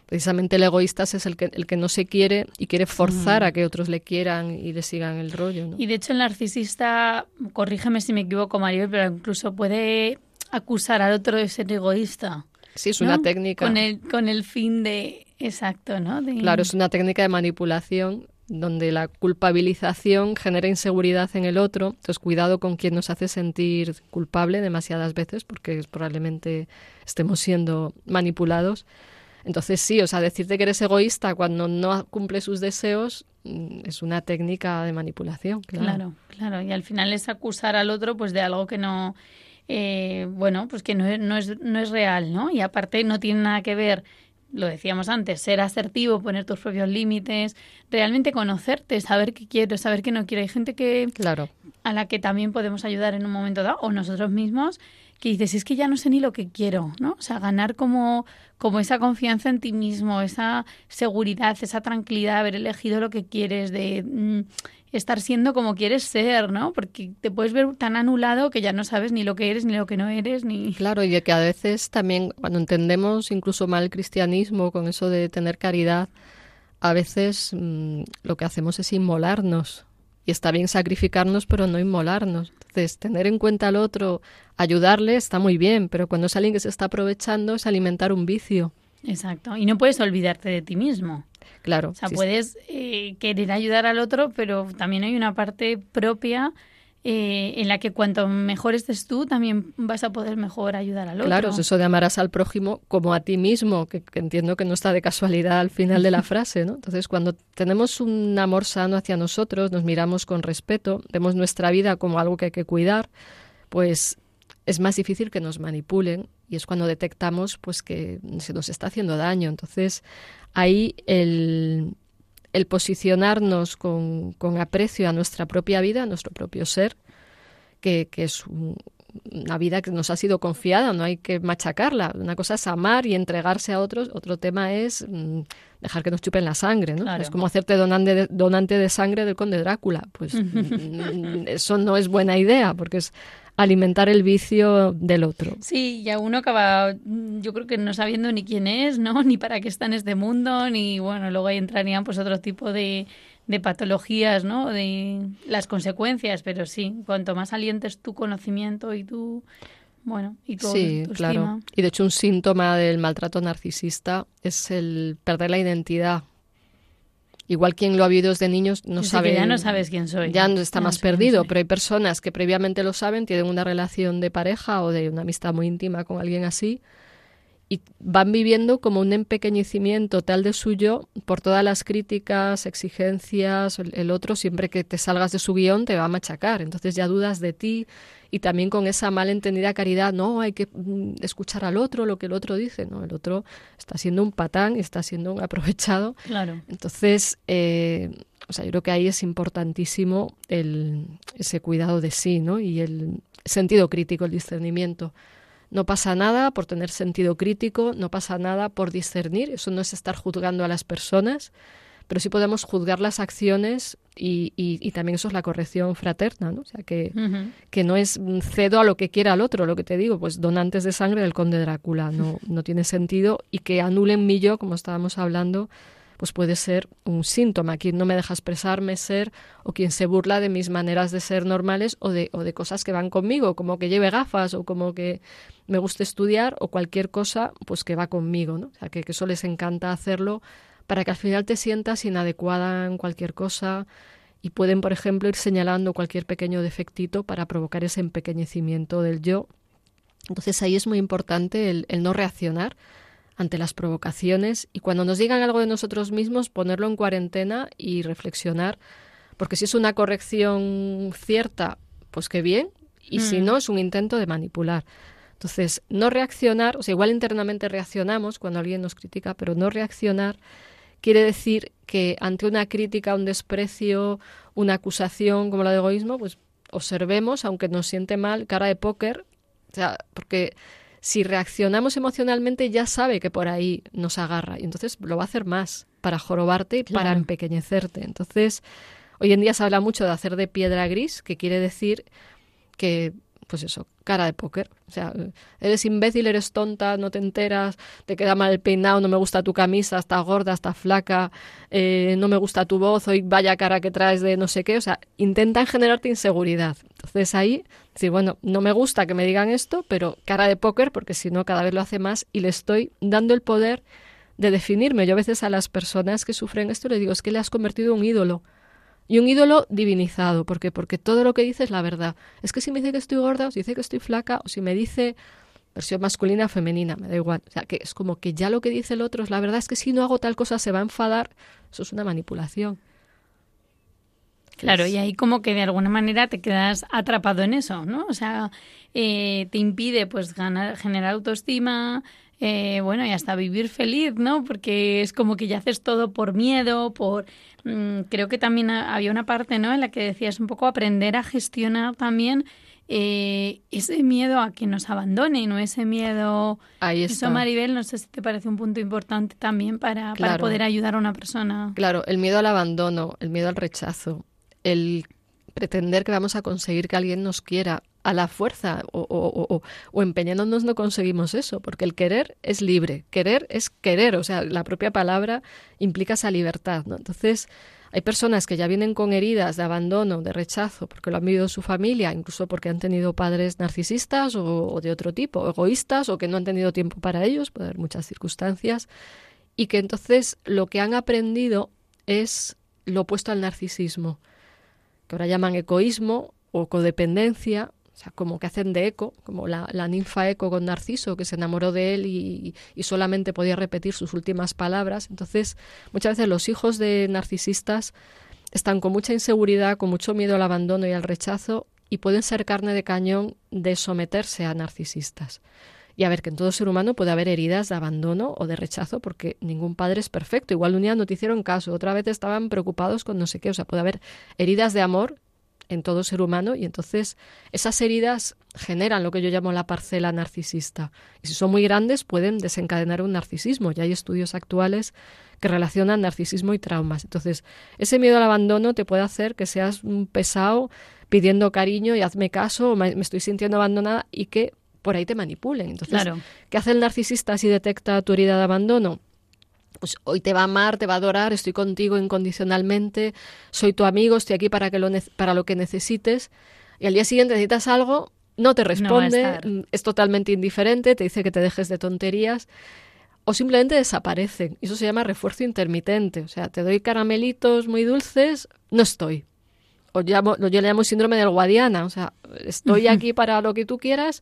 Precisamente el egoísta es el que, el que no se quiere y quiere forzar a que otros le quieran y le sigan el rollo. ¿no? Y de hecho el narcisista, corrígeme si me equivoco, Maribel, pero incluso puede acusar al otro de ser egoísta. Sí, es ¿no? una técnica. Con el, con el fin de... Exacto, ¿no? De- Claro, es una técnica de manipulación donde la culpabilización genera inseguridad en el otro. Entonces, cuidado con quien nos hace sentir culpable demasiadas veces, porque probablemente estemos siendo manipulados. Entonces, sí, o sea, decirte que eres egoísta cuando no cumple sus deseos mm, es una técnica de manipulación. Claro. Claro, claro. Y al final es acusar al otro pues de algo que no eh, bueno, pues que no es, no, es, no es real, ¿no? Y aparte no tiene nada que ver lo decíamos antes, ser asertivo, poner tus propios límites, realmente conocerte, saber qué quiero, saber qué no quiero. Hay gente que claro. a la que también podemos ayudar en un momento dado, o nosotros mismos, que dices, es que ya no sé ni lo que quiero, ¿no? O sea, ganar como, como esa confianza en ti mismo, esa seguridad, esa tranquilidad, haber elegido lo que quieres, de mm, estar siendo como quieres ser, ¿no? Porque te puedes ver tan anulado que ya no sabes ni lo que eres, ni lo que no eres, ni... Claro, y que a veces también, cuando entendemos incluso mal el cristianismo, con eso de tener caridad, a veces mm, lo que hacemos es inmolarnos. Y está bien sacrificarnos, pero no inmolarnos. Entonces, tener en cuenta al otro, ayudarle, está muy bien, pero cuando es alguien que se está aprovechando, es alimentar un vicio. Exacto. Y no puedes olvidarte de ti mismo. Claro. O sea, puedes eh, querer ayudar al otro, pero también hay una parte propia eh, en la que cuanto mejor estés tú, también vas a poder mejor ayudar al otro. Claro, es eso de amarás al prójimo como a ti mismo, que, que, entiendo que no está de casualidad al final de la frase, ¿no? Entonces, cuando tenemos un amor sano hacia nosotros, nos miramos con respeto, vemos nuestra vida como algo que hay que cuidar, pues es más difícil que nos manipulen y es cuando detectamos pues que se nos está haciendo daño. Entonces, ahí el, el posicionarnos con, con, aprecio a nuestra propia vida, a nuestro propio ser, que, que es un, una vida que nos ha sido confiada, no hay que machacarla. Una cosa es amar y entregarse a otros, otro tema es mm, dejar que nos chupen la sangre, ¿no? Claro. Es como hacerte donante de, donante de sangre del conde Drácula. Pues mm, eso no es buena idea, porque es alimentar el vicio del otro. Sí, y a uno acaba, yo creo que no sabiendo ni quién es, ¿no? Ni para qué está en este mundo, ni bueno, luego ahí entrarían pues otro tipo de, de patologías, ¿no? De las consecuencias, pero sí, cuanto más alientes tu conocimiento y tu bueno, y tu, sí, tu claro. Y de hecho un síntoma del maltrato narcisista es el perder la identidad. Igual quien lo ha vivido desde niños no Dice sabe. que ya no sabes quién soy. Ya no está Ya más perdido, pero hay personas que previamente lo saben, tienen una relación de pareja o de una amistad muy íntima con alguien así y van viviendo como un empequeñecimiento tal de suyo por todas las críticas, exigencias, el, otro siempre que te salgas de su guion te va a machacar, entonces ya dudas de ti y también con esa malentendida caridad, no, hay que mm, escuchar al otro lo que el otro dice, no, el otro está siendo un patán y está siendo un aprovechado Claro. entonces, eh, o sea, yo creo que ahí es importantísimo el, ese cuidado de sí, ¿no? Y el sentido crítico, el discernimiento. No pasa nada por tener sentido crítico, no pasa nada por discernir, eso no es estar juzgando a las personas, pero sí podemos juzgar las acciones y, y, y también eso es la corrección fraterna, ¿no? O sea, que, que no es mm, cedo a lo que quiera el otro, lo que te digo, pues donantes de sangre del conde Drácula, no, no tiene sentido y que anulen mi yo, como estábamos hablando, pues puede ser un síntoma. Quien no me deja expresarme, ser, o quien se burla de mis maneras de ser normales o de, o de cosas que van conmigo, como que lleve gafas o como que me guste estudiar o cualquier cosa, pues que va conmigo, ¿no? O sea, que, que eso les encanta hacerlo para que al final te sientas inadecuada en cualquier cosa y pueden, por ejemplo, ir señalando cualquier pequeño defectito para provocar ese empequeñecimiento del yo. Entonces ahí es muy importante el, el no reaccionar ante las provocaciones y cuando nos digan algo de nosotros mismos ponerlo en cuarentena y reflexionar, porque si es una corrección cierta, pues qué bien, y si Mm. no es un intento de manipular. Entonces, no reaccionar, o sea, igual internamente reaccionamos cuando alguien nos critica, pero no reaccionar quiere decir que ante una crítica, un desprecio, una acusación como la de egoísmo, pues observemos, aunque nos siente mal, cara de póker, o sea, porque si reaccionamos emocionalmente ya sabe que por ahí nos agarra y entonces lo va a hacer más para jorobarte y para empequeñecerte. Entonces, hoy en día se habla mucho de hacer de piedra gris, que quiere decir que, pues eso, cara de póker. O sea, eres imbécil, eres tonta, no te enteras, te queda mal peinado, no me gusta tu camisa, está gorda, está flaca, eh, no me gusta tu voz, hoy vaya cara que traes de no sé qué. O sea, intentan generarte inseguridad. Entonces ahí, sí, bueno, no me gusta que me digan esto, pero cara de póker, porque si no, cada vez lo hace más y le estoy dando el poder de definirme. Yo a veces a las personas que sufren esto les digo, es que le has convertido en un ídolo. Y un ídolo divinizado, ¿por qué? Porque todo lo que dice es la verdad. Es que si me dice que estoy gorda, o si dice que estoy flaca, o si me dice versión masculina o femenina, me da igual. O sea, que es como que ya lo que dice el otro es la verdad, es que si no hago tal cosa se va a enfadar. Eso es una manipulación. Claro, y ahí como que de alguna manera te quedas atrapado en eso, ¿no? O sea, eh, te impide pues ganar, generar autoestima, eh, bueno, y hasta vivir feliz, ¿no? Porque es como que ya haces todo por miedo, por... Mm, creo que también había una parte, ¿no? En la que decías un poco aprender a gestionar también eh, ese miedo a que nos abandonen o ese miedo... Ahí Eso, Maribel, no sé si te parece un punto importante también para, para poder ayudar a una persona. Claro, el miedo al abandono, el miedo al rechazo, el pretender que vamos a conseguir que alguien nos quiera a la fuerza o, o, o, empeñándonos no conseguimos eso, porque el querer es libre, querer es querer, o sea, la propia palabra implica esa libertad, ¿no? Entonces, hay personas que ya vienen con heridas de abandono, de rechazo, porque lo han vivido su familia, incluso porque han tenido padres narcisistas o, de otro tipo, egoístas, o que no han tenido tiempo para ellos, puede haber muchas circunstancias, y que entonces lo que han aprendido es lo opuesto al narcisismo, que ahora llaman egoísmo o codependencia, o sea, como que hacen de eco, como la, ninfa eco con Narciso, que se enamoró de él y, solamente podía repetir sus últimas palabras. Entonces, muchas veces los hijos de narcisistas están con mucha inseguridad, con mucho miedo al abandono y al rechazo, y pueden ser carne de cañón de someterse a narcisistas. Y a ver, que en todo ser humano puede haber heridas de abandono o de rechazo, porque ningún padre es perfecto. Igual un día no te hicieron caso, otra vez estaban preocupados con no sé qué. O sea, puede haber heridas de amor en todo ser humano y entonces esas heridas generan lo que yo llamo la parcela narcisista. Y si son muy grandes pueden desencadenar un narcisismo. Ya hay estudios actuales que relacionan narcisismo y traumas. Entonces, ese miedo al abandono te puede hacer que seas un pesado pidiendo cariño y hazme caso, me estoy sintiendo abandonada y que por ahí te manipulen. Entonces, ¿qué hace el narcisista si detecta tu herida de abandono? pues hoy te va a amar, te va a adorar, estoy contigo incondicionalmente, soy tu amigo, estoy aquí para, que lo, para lo que necesites. Y al día siguiente necesitas algo, no te responde, mm, es totalmente indiferente, te dice que te dejes de tonterías o simplemente desaparecen. Eso se llama refuerzo intermitente. O sea, te doy caramelitos muy dulces, no estoy. O llamo, yo le llamo síndrome del Guadiana. O sea, estoy aquí para lo que tú quieras,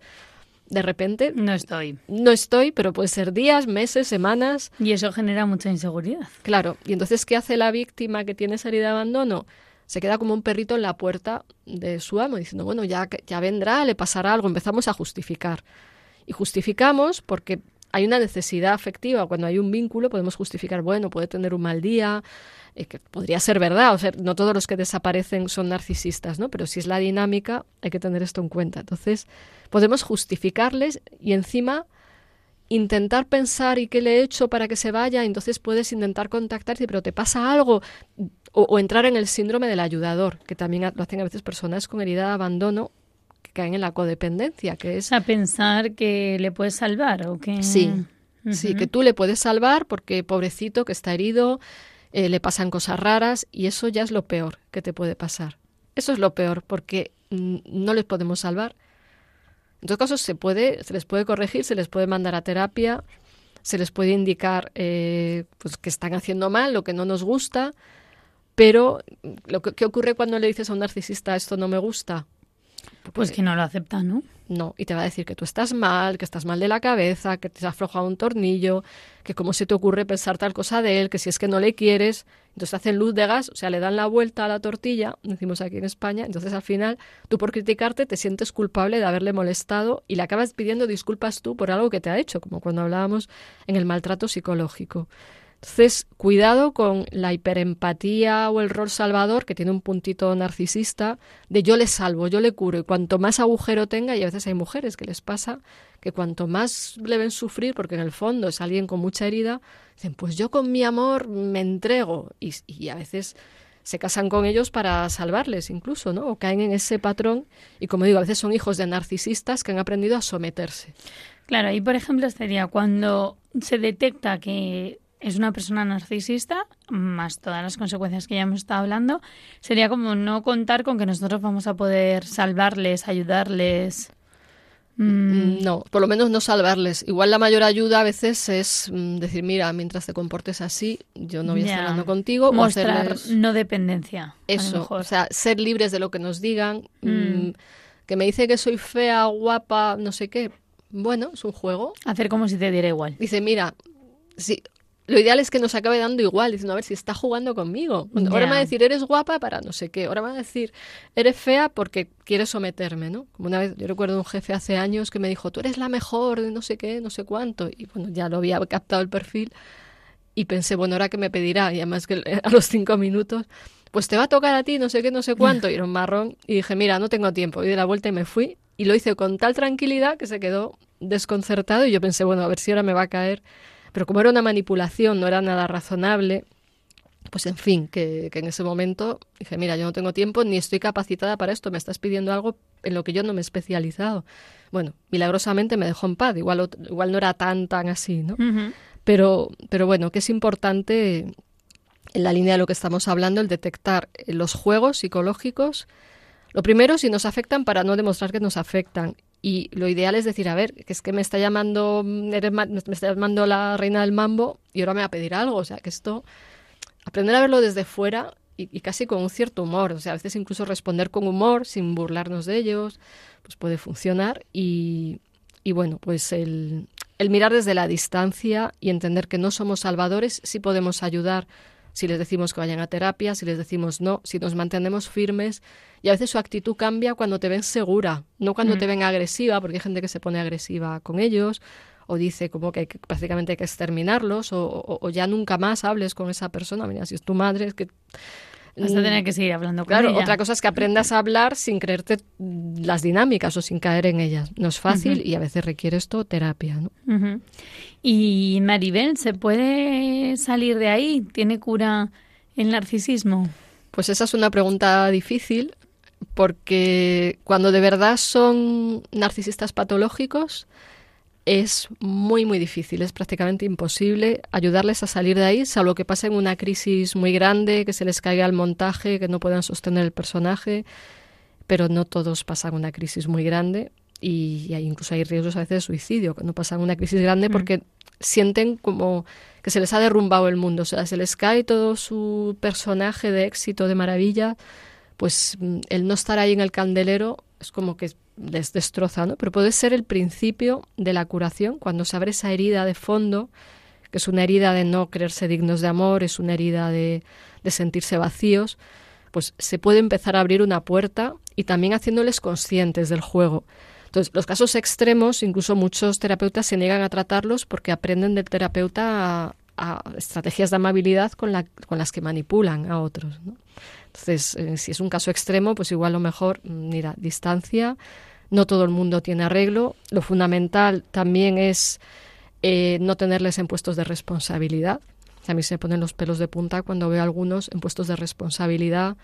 de repente no estoy. No estoy, pero puede ser días, meses, semanas. Y eso genera mucha inseguridad. Claro. Y entonces, ¿qué hace la víctima que tiene esa herida de abandono? Se queda como un perrito en la puerta de su amo, diciendo, bueno, ya, ya vendrá, le pasará algo. Empezamos a justificar. Y justificamos porque hay una necesidad afectiva. Cuando hay un vínculo, podemos justificar, bueno, puede tener un mal día, eh, que podría ser verdad, o sea, no todos los que desaparecen son narcisistas, ¿no? Pero si es la dinámica, hay que tener esto en cuenta. Entonces, podemos justificarles y encima intentar pensar y qué le he hecho para que se vaya, entonces puedes intentar contactarte, pero te pasa algo, o, entrar en el síndrome del ayudador, que también lo hacen a veces personas con herida de abandono que caen en la codependencia, que es... A pensar que le puedes salvar o que... Sí, sí, que tú le puedes salvar porque pobrecito que está herido, eh, le pasan cosas raras y eso ya es lo peor que te puede pasar. Eso es lo peor porque no les podemos salvar. En todo caso, se, se les puede corregir, se les puede mandar a terapia, se les puede indicar eh, pues que están haciendo mal, lo que no nos gusta, pero lo que, ¿qué ocurre cuando le dices a un narcisista esto no me gusta? Pues que no lo acepta, ¿no? No, y te va a decir que tú estás mal, que estás mal de la cabeza, que te has aflojado un tornillo, que cómo se te ocurre pensar tal cosa de él, que si es que no le quieres, entonces hacen luz de gas, o sea, le dan la vuelta a la tortilla, decimos aquí en España, entonces al final tú por criticarte te sientes culpable de haberle molestado y le acabas pidiendo disculpas tú por algo que te ha hecho, como cuando hablábamos en el maltrato psicológico. Entonces, cuidado con la hiperempatía o el rol salvador, que tiene un puntito narcisista, de yo le salvo, yo le curo, y cuanto más agujero tenga, y a veces hay mujeres que les pasa que cuanto más le ven sufrir, porque en el fondo es alguien con mucha herida, dicen, pues yo con mi amor me entrego, y, a veces se casan con ellos para salvarles incluso, ¿no? O caen en ese patrón, y como digo, a veces son hijos de narcisistas que han aprendido a someterse. Claro, ahí por ejemplo sería cuando se detecta que es una persona narcisista, más todas las consecuencias que ya hemos estado hablando, sería como no contar con que nosotros vamos a poder salvarles, ayudarles. Mm. No, por lo menos no salvarles. Igual la mayor ayuda a veces es mm, decir, mira, mientras te comportes así, yo no voy a estar hablando contigo. Mostrar no dependencia. Eso, o sea, ser libres de lo que nos digan. Mm. que me dice que soy fea, guapa, no sé qué. Bueno, es un juego. Hacer como si te diera igual. Dice, mira, si lo ideal es que nos acabe dando igual, diciendo, a ver si está jugando conmigo. Ahora me va a decir, eres guapa para no sé qué. Ahora me va a decir, eres fea porque quieres someterme, ¿no? Como una vez, yo recuerdo un jefe hace años que me dijo, tú eres la mejor de no sé qué, no sé cuánto. Y bueno, ya lo había captado el perfil. Y pensé, bueno, ahora que me pedirá, y además que a los cinco minutos, pues te va a tocar a ti, no sé qué, no sé cuánto. Y era un marrón. Y dije, mira, no tengo tiempo. Y di la vuelta y me fui. Y lo hice con tal tranquilidad que se quedó desconcertado. Y yo pensé, bueno, a ver si ahora me va a caer pero como era una manipulación, no era nada razonable, pues en fin, que, en ese momento dije, mira, yo no tengo tiempo ni estoy capacitada para esto, me estás pidiendo algo en lo que yo no me he especializado. Bueno, milagrosamente me dejó en paz, igual, igual no era tan, tan así, ¿no? pero, pero bueno, que es importante en la línea de lo que estamos hablando, el detectar los juegos psicológicos. Lo primero, si nos afectan, para no demostrar que nos afectan. Y lo ideal es decir, a ver, que es que me está llamando, me está llamando la reina del mambo y ahora me va a pedir algo. O sea, que esto, aprender a verlo desde fuera y, casi con un cierto humor. O sea, a veces incluso responder con humor, sin burlarnos de ellos, pues puede funcionar. Y, y bueno, pues el, el mirar desde la distancia y entender que no somos salvadores, sí podemos ayudar si les decimos que vayan a terapia, si les decimos no, si nos mantenemos firmes. Y a veces su actitud cambia cuando te ven segura, no cuando te mm. ven agresiva, porque hay gente que se pone agresiva con ellos o dice como que, prácticamente hay que exterminarlos o, ya nunca más hables con esa persona. Mira, si es tu madre, es que Vas a tener que seguir hablando con claro, otra cosa es que aprendas a hablar sin creerte las dinámicas o sin caer en ellas. No es fácil y a veces requiere esto terapia. ¿no? Y Maribel, ¿se puede salir de ahí? ¿Tiene cura el narcisismo? Pues esa es una pregunta difícil porque cuando de verdad son narcisistas patológicos, es muy, muy difícil, es prácticamente imposible ayudarles a salir de ahí, salvo que pasen una crisis muy grande, que se les caiga el montaje, que no puedan sostener el personaje, pero no todos pasan una crisis muy grande y, incluso hay riesgos a veces de suicidio, que no pasan una crisis grande mm. porque sienten como que se les ha derrumbado el mundo, o sea, se les cae todo su personaje de éxito, de maravilla, pues mm, el no estar ahí en el candelero es como que les destroza, ¿no? Pero puede ser el principio de la curación, cuando se abre esa herida de fondo, que es una herida de no creerse dignos de amor, es una herida de, de sentirse vacíos, pues se puede empezar a abrir una puerta y también haciéndoles conscientes del juego. Entonces, los casos extremos, incluso muchos terapeutas se niegan a tratarlos porque aprenden del terapeuta a, estrategias de amabilidad con, la, con las que manipulan a otros. Entonces, eh, si es un caso extremo, pues igual lo mejor, mm, mira, distancia, no todo el mundo tiene arreglo. Lo fundamental también es eh, no tenerles en puestos de responsabilidad. A mí se me ponen los pelos de punta cuando veo a algunos en puestos de responsabilidad,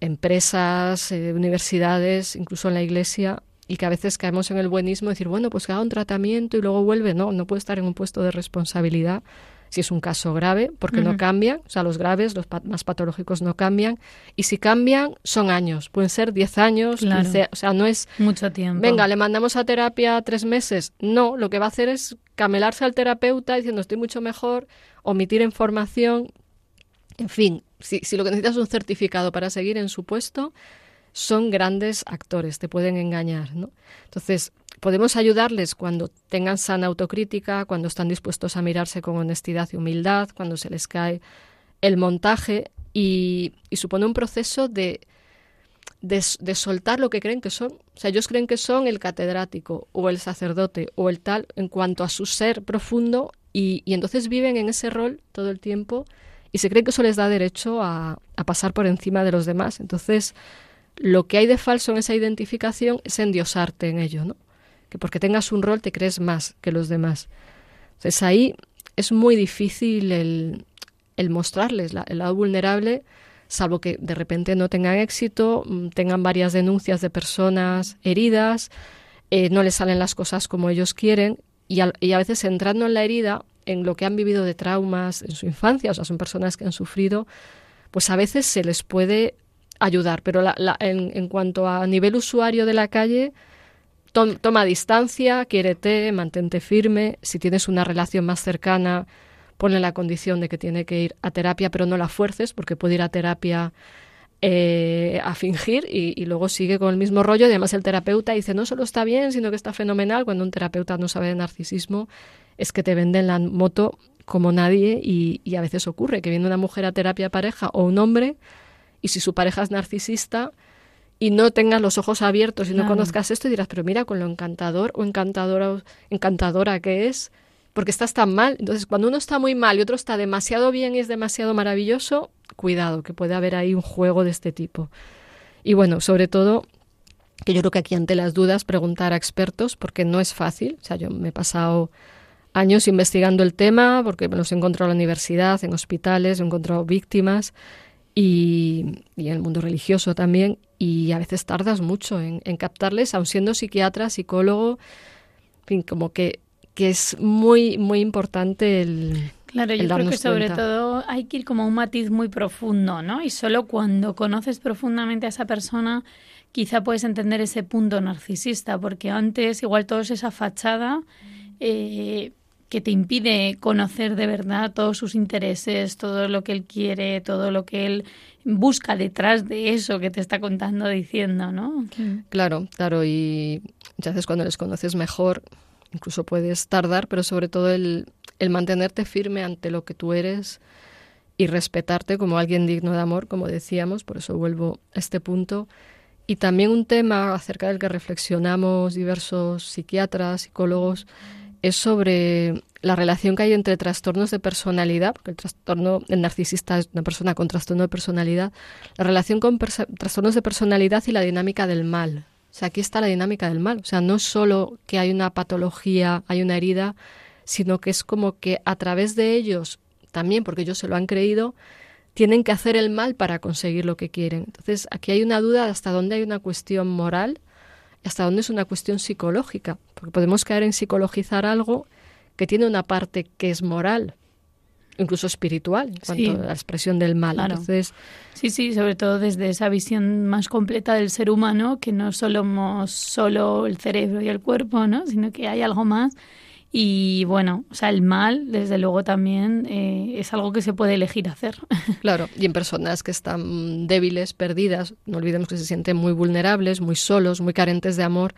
empresas, eh, universidades, incluso en la iglesia, y que a veces caemos en el buenismo, decir, bueno, pues que haga un tratamiento y luego vuelve. No, no puede estar en un puesto de responsabilidad si es un caso grave, porque no cambian, o sea, los graves, los más patológicos no cambian, y si cambian, son años, pueden ser 10 años, o sea, no es... Mucho tiempo. Venga, le mandamos a terapia tres meses. No, lo que va a hacer es camelarse al terapeuta diciendo estoy mucho mejor, omitir información, en fin, si, si lo que necesitas es un certificado para seguir en su puesto, son grandes actores, te pueden engañar, ¿no? Entonces, podemos ayudarles cuando tengan sana autocrítica, cuando están dispuestos a mirarse con honestidad y humildad, cuando se les cae el montaje y, supone un proceso de, de, soltar lo que creen que son. O sea, ellos creen que son el catedrático o el sacerdote o el tal en cuanto a su ser profundo y, y entonces viven en ese rol todo el tiempo y se creen que eso les da derecho a, a pasar por encima de los demás. Entonces, lo que hay de falso en esa identificación es endiosarte en ello, ¿no? Que porque tengas un rol te crees más que los demás. Entonces ahí es muy difícil el, el mostrarles el lado vulnerable, salvo que de repente no tengan éxito, mm, tengan varias denuncias de personas heridas, eh, no les salen las cosas como ellos quieren y y a veces entrando en la herida, en lo que han vivido de traumas en su infancia, o sea, son personas que han sufrido, pues a veces se les puede ayudar, pero en, en, cuanto a nivel usuario de la calle, toma distancia, quiérete, mantente firme, si tienes una relación más cercana, ponle la condición de que tiene que ir a terapia, pero no la fuerces, porque puede ir a terapia eh, a fingir y, luego sigue con el mismo rollo. Y además el terapeuta dice, no solo está bien, sino que está fenomenal. Cuando un terapeuta no sabe de narcisismo, es que te venden la moto como nadie y, y a veces ocurre que viene una mujer a terapia pareja o un hombre y si su pareja es narcisista y no tengas los ojos abiertos y no conozcas esto y dirás, pero mira con lo encantador o encantadora, encantadora que es, porque estás tan mal. Entonces, cuando uno está muy mal y otro está demasiado bien y es demasiado maravilloso, cuidado, que puede haber ahí un juego de este tipo. Y bueno, sobre todo, que yo creo que aquí ante las dudas preguntar a expertos, porque no es fácil. O sea, yo me he pasado años investigando el tema, porque me los he encontrado en la universidad, en hospitales, he encontrado víctimas y, y en el mundo religioso también, y a veces tardas mucho en, captarles, aun siendo psiquiatra, psicólogo, en fin, como que, que es muy, muy importante el... Claro, yo creo que sobre todo hay que ir como a un matiz muy profundo, ¿no? Y solo cuando conoces profundamente a esa persona, quizá puedes entender ese punto narcisista, porque antes igual todo es esa fachada eh, que te impide conocer de verdad todos sus intereses, todo lo que él quiere, todo lo que él busca detrás de eso que te está contando, diciendo, ¿no? Claro, claro, y muchas veces cuando les conoces mejor, incluso puedes tardar, pero sobre todo el, el mantenerte firme ante lo que tú eres y respetarte como alguien digno de amor, como decíamos, por eso vuelvo a este punto. Y también un tema acerca del que reflexionamos diversos psiquiatras, psicólogos, es sobre la relación que hay entre trastornos de personalidad, porque el trastorno, narcisista es una persona con trastorno de personalidad, la relación con trastornos de personalidad y la dinámica del mal. O sea, aquí está la dinámica del mal. O sea, no solo que hay una patología, hay una herida, sino que es como que a través de ellos, también porque ellos se lo han creído, tienen que hacer el mal para conseguir lo que quieren. Entonces, aquí hay una duda hasta dónde hay una cuestión moral hasta dónde es una cuestión psicológica, porque podemos caer en psicologizar algo que tiene una parte que es moral, incluso espiritual, en cuanto a la expresión del mal. Entonces, sí, sí, sobre todo desde esa visión más completa del ser humano, que no somos solo el cerebro y el cuerpo, ¿no? sino que hay algo más y bueno, o sea, el mal, desde luego, también eh, es algo que se puede elegir hacer. Claro, y en personas que están débiles, perdidas, no olvidemos que se sienten muy vulnerables, muy solos, muy carentes de amor,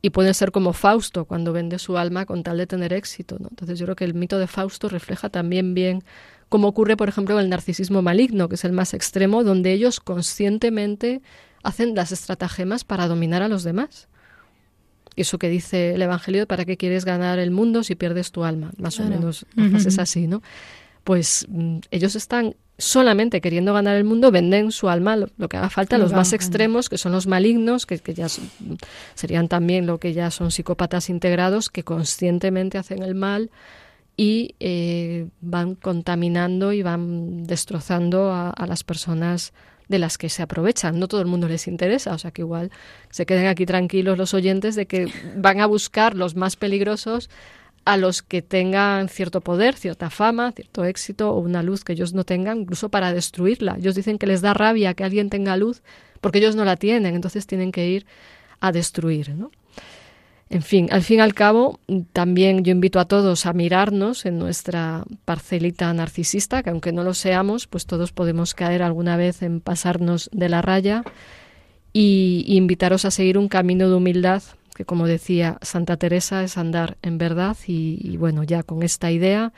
y pueden ser como Fausto cuando vende su alma con tal de tener éxito. ¿no? Entonces yo creo que el mito de Fausto refleja también bien cómo ocurre, por ejemplo, el narcisismo maligno, que es el más extremo, donde ellos conscientemente hacen las estratagemas para dominar a los demás eso que dice el Evangelio, ¿para qué quieres ganar el mundo si pierdes tu alma? Más o menos es así, ¿no? Pues mm, ellos están solamente queriendo ganar el mundo, venden su alma, lo, que haga falta, los más extremos, que son los malignos, que, ya serían también lo que ya son psicópatas integrados, que conscientemente hacen el mal y eh, van contaminando y van destrozando a, a las personas de las que se aprovechan. No todo el mundo les interesa, o sea que igual se queden aquí tranquilos los oyentes de que van a buscar los más peligrosos a los que tengan cierto poder, cierta fama, cierto éxito o una luz que ellos no tengan, incluso para destruirla. Ellos dicen que les da rabia que alguien tenga luz porque ellos no la tienen, entonces tienen que ir a destruir, ¿no? En fin, al fin y al cabo, también yo invito a todos a mirarnos en nuestra parcelita narcisista, que aunque no lo seamos, pues todos podemos caer alguna vez en pasarnos de la raya y, invitaros a seguir un camino de humildad, que como decía Santa Teresa es andar en verdad y, bueno, ya con esta idea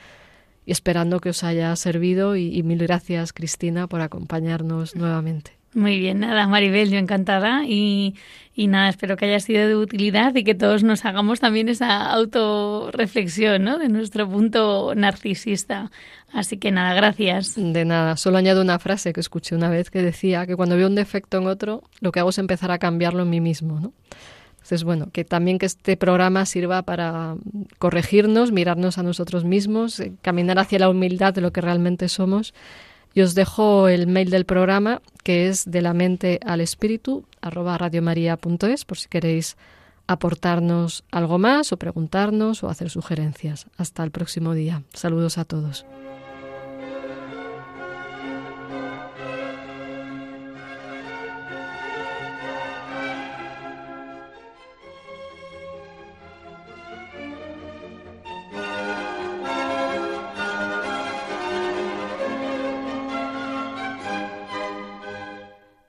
y esperando que os haya servido y mil gracias Cristina por acompañarnos nuevamente. Muy bien, nada, Maribel, yo encantada y, y, nada, espero que haya sido de utilidad y que todos nos hagamos también esa autorreflexión ¿no? de nuestro punto narcisista. Así que nada, gracias. De nada, solo añado una frase que escuché una vez que decía que cuando veo un defecto en otro, lo que hago es empezar a cambiarlo en mí mismo. ¿no? Entonces, bueno, que también que este programa sirva para corregirnos, mirarnos a nosotros mismos, eh, caminar hacia la humildad de lo que realmente somos y os dejo el mail del programa, que es de la mente al espíritu, arroba radiomaria.es, por si queréis aportarnos algo más o preguntarnos o hacer sugerencias. Hasta el próximo día. Saludos a todos.